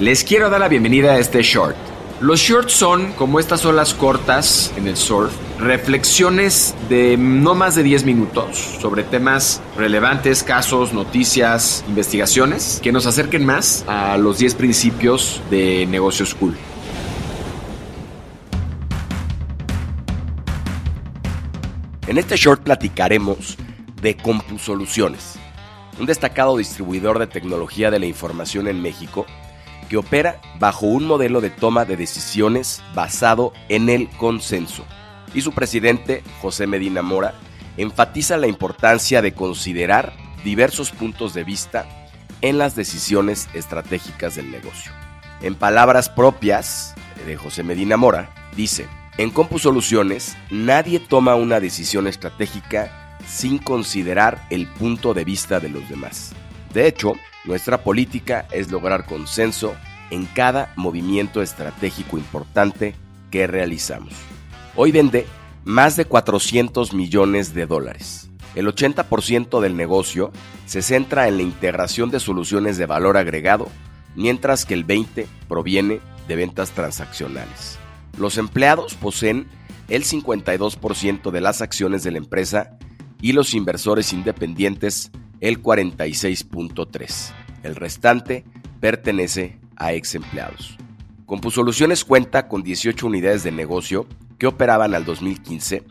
Les quiero dar la bienvenida a este short. Los shorts son, como estas olas cortas en el surf, reflexiones de no más de 10 minutos sobre temas relevantes, casos, noticias, investigaciones, que nos acerquen más a los 10 principios de negocios cool. En este short platicaremos de CompuSoluciones, un destacado distribuidor de tecnología de la información en México que opera bajo un modelo de toma de decisiones basado en el consenso. Y su presidente, José Medina Mora, enfatiza la importancia de considerar diversos puntos de vista en las decisiones estratégicas del negocio. En palabras propias de José Medina Mora, dice, en CompuSoluciones nadie toma una decisión estratégica sin considerar el punto de vista de los demás. De hecho, nuestra política es lograr consenso en cada movimiento estratégico importante que realizamos. Hoy vende más de 400 millones de dólares. El 80% del negocio se centra en la integración de soluciones de valor agregado, mientras que el 20% proviene de ventas transaccionales. Los empleados poseen el 52% de las acciones de la empresa y los inversores independientes el 46.3%. El restante pertenece a ex empleados. CompuSoluciones cuenta con 18 unidades de negocio que operaban al 2015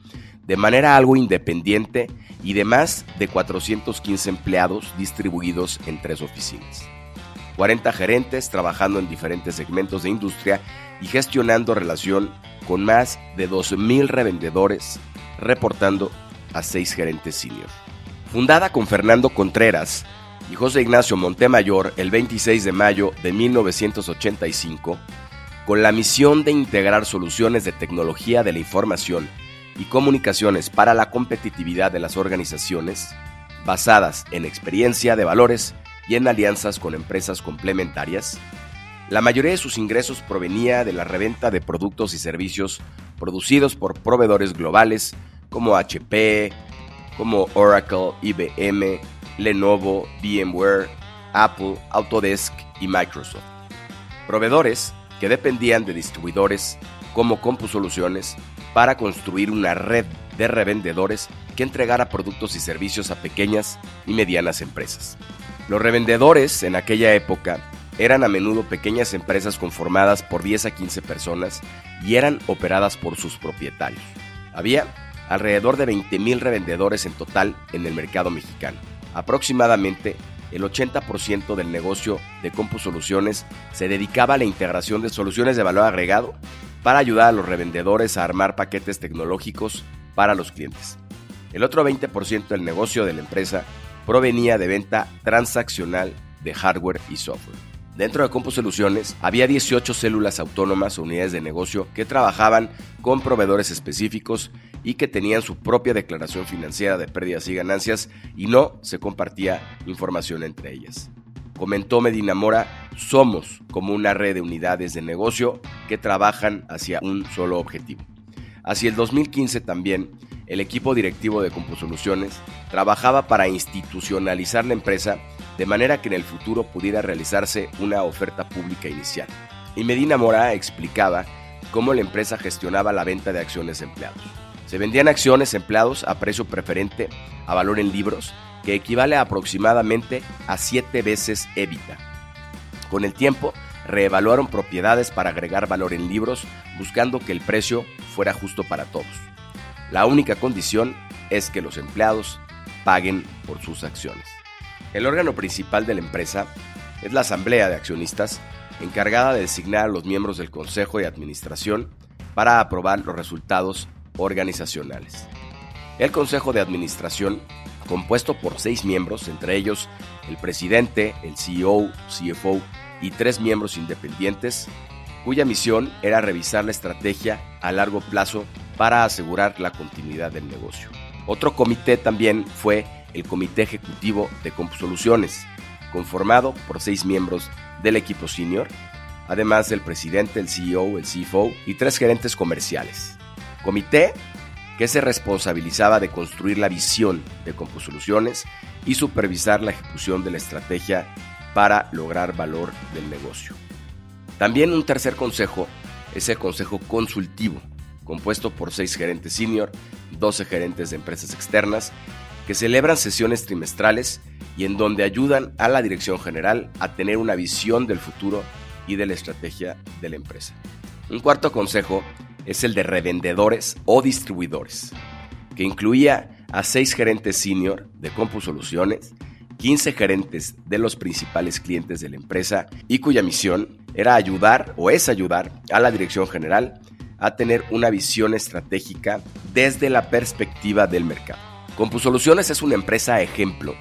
de manera algo independiente y de más de 415 empleados distribuidos en tres oficinas. 40 gerentes trabajando en diferentes segmentos de industria y gestionando relación con más de 2.000 revendedores, reportando a 6 gerentes senior. Fundada con Fernando Contreras y José Ignacio Montemayor el 26 de mayo de 1985, con la misión de integrar soluciones de tecnología de la información y comunicaciones para la competitividad de las organizaciones, basadas en experiencia de valores y en alianzas con empresas complementarias, la mayoría de sus ingresos provenía de la reventa de productos y servicios producidos por proveedores globales como HP, como Oracle, IBM, Lenovo, VMware, Apple, Autodesk y Microsoft. Proveedores que dependían de distribuidores como CompuSoluciones para construir una red de revendedores que entregara productos y servicios a pequeñas y medianas empresas. Los revendedores en aquella época eran a menudo pequeñas empresas conformadas por 10 a 15 personas y eran operadas por sus propietarios. Había alrededor de 20.000 revendedores en total en el mercado mexicano. Aproximadamente el 80% del negocio de CompuSoluciones se dedicaba a la integración de soluciones de valor agregado para ayudar a los revendedores a armar paquetes tecnológicos para los clientes. El otro 20% del negocio de la empresa provenía de venta transaccional de hardware y software. Dentro de CompuSoluciones había 18 células autónomas o unidades de negocio que trabajaban con proveedores específicos y que tenían su propia declaración financiera de pérdidas y ganancias y no se compartía información entre ellas. Comentó Medina Mora, somos como una red de unidades de negocio que trabajan hacia un solo objetivo. Hacia el 2015 también, el equipo directivo de CompuSoluciones trabajaba para institucionalizar la empresa de manera que en el futuro pudiera realizarse una oferta pública inicial. Y Medina Mora explicaba cómo la empresa gestionaba la venta de acciones empleados. Se vendían acciones empleados a precio preferente a valor en libros, que equivale aproximadamente a 7 veces EBITDA. Con el tiempo, reevaluaron propiedades para agregar valor en libros, buscando que el precio fuera justo para todos. La única condición es que los empleados paguen por sus acciones. El órgano principal de la empresa es la Asamblea de Accionistas, encargada de designar a los miembros del Consejo de Administración para aprobar los resultados organizacionales. El Consejo de Administración, compuesto por seis miembros, entre ellos el presidente, el CEO, CFO y tres miembros independientes, cuya misión era revisar la estrategia a largo plazo para asegurar la continuidad del negocio. Otro comité también fue el Comité Ejecutivo de Compusoluciones, conformado por seis miembros del equipo senior, además del presidente, el CEO, el CFO y tres gerentes comerciales. Comité que se responsabilizaba de construir la visión de Compusoluciones y supervisar la ejecución de la estrategia para lograr valor del negocio. También un tercer consejo es el consejo consultivo, compuesto por seis gerentes senior, 12 gerentes de empresas externas, que celebran sesiones trimestrales y en donde ayudan a la dirección general a tener una visión del futuro y de la estrategia de la empresa. Un cuarto consejo es el de revendedores o distribuidores, que incluía a seis gerentes senior de Compu Soluciones, 15 gerentes de los principales clientes de la empresa y cuya misión era ayudar o es ayudar a la dirección general a tener una visión estratégica desde la perspectiva del mercado. CompuSoluciones es una empresa ejemplo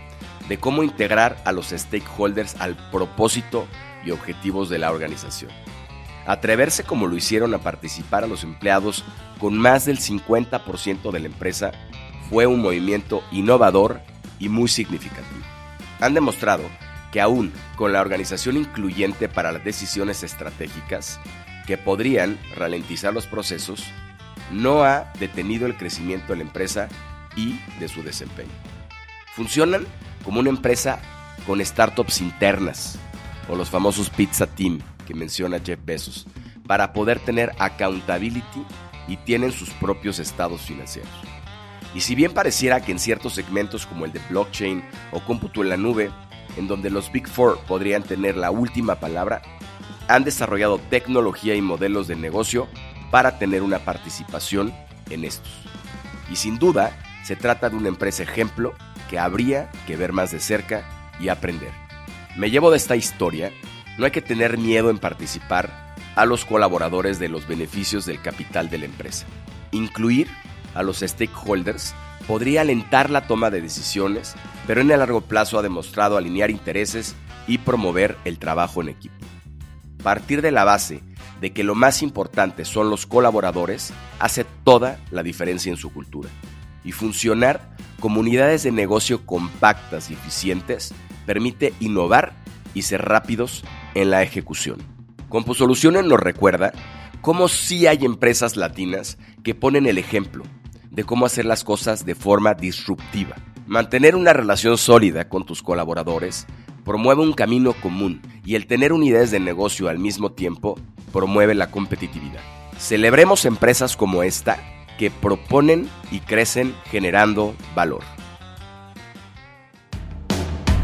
de cómo integrar a los stakeholders al propósito y objetivos de la organización. Atreverse como lo hicieron a participar a los empleados con más del 50% de la empresa fue un movimiento innovador y muy significativo. Han demostrado que aún con la organización incluyente para las decisiones estratégicas, que podrían ralentizar los procesos, no ha detenido el crecimiento de la empresa y de su desempeño. Funcionan como una empresa con startups internas, o los famosos Pizza Team que menciona Jeff Bezos, para poder tener accountability y tienen sus propios estados financieros. Y si bien pareciera que en ciertos segmentos como el de blockchain o cómputo en la nube, en donde los Big Four podrían tener la última palabra, han desarrollado tecnología y modelos de negocio para tener una participación en estos. Y sin duda, se trata de una empresa ejemplo que habría que ver más de cerca y aprender. Me llevo de esta historia, no hay que tener miedo en participar a los colaboradores de los beneficios del capital de la empresa. Incluir a los stakeholders podría alentar la toma de decisiones, pero en el largo plazo ha demostrado alinear intereses y promover el trabajo en equipo. Partir de la base de que lo más importante son los colaboradores hace toda la diferencia en su cultura. Y funcionar como unidades de negocio compactas y eficientes permite innovar y ser rápidos en la ejecución. Composoluciones nos recuerda cómo sí hay empresas latinas que ponen el ejemplo de cómo hacer las cosas de forma disruptiva. Mantener una relación sólida con tus colaboradores promueve un camino común y el tener unidades de negocio al mismo tiempo promueve la competitividad. Celebremos empresas como esta que proponen y crecen generando valor.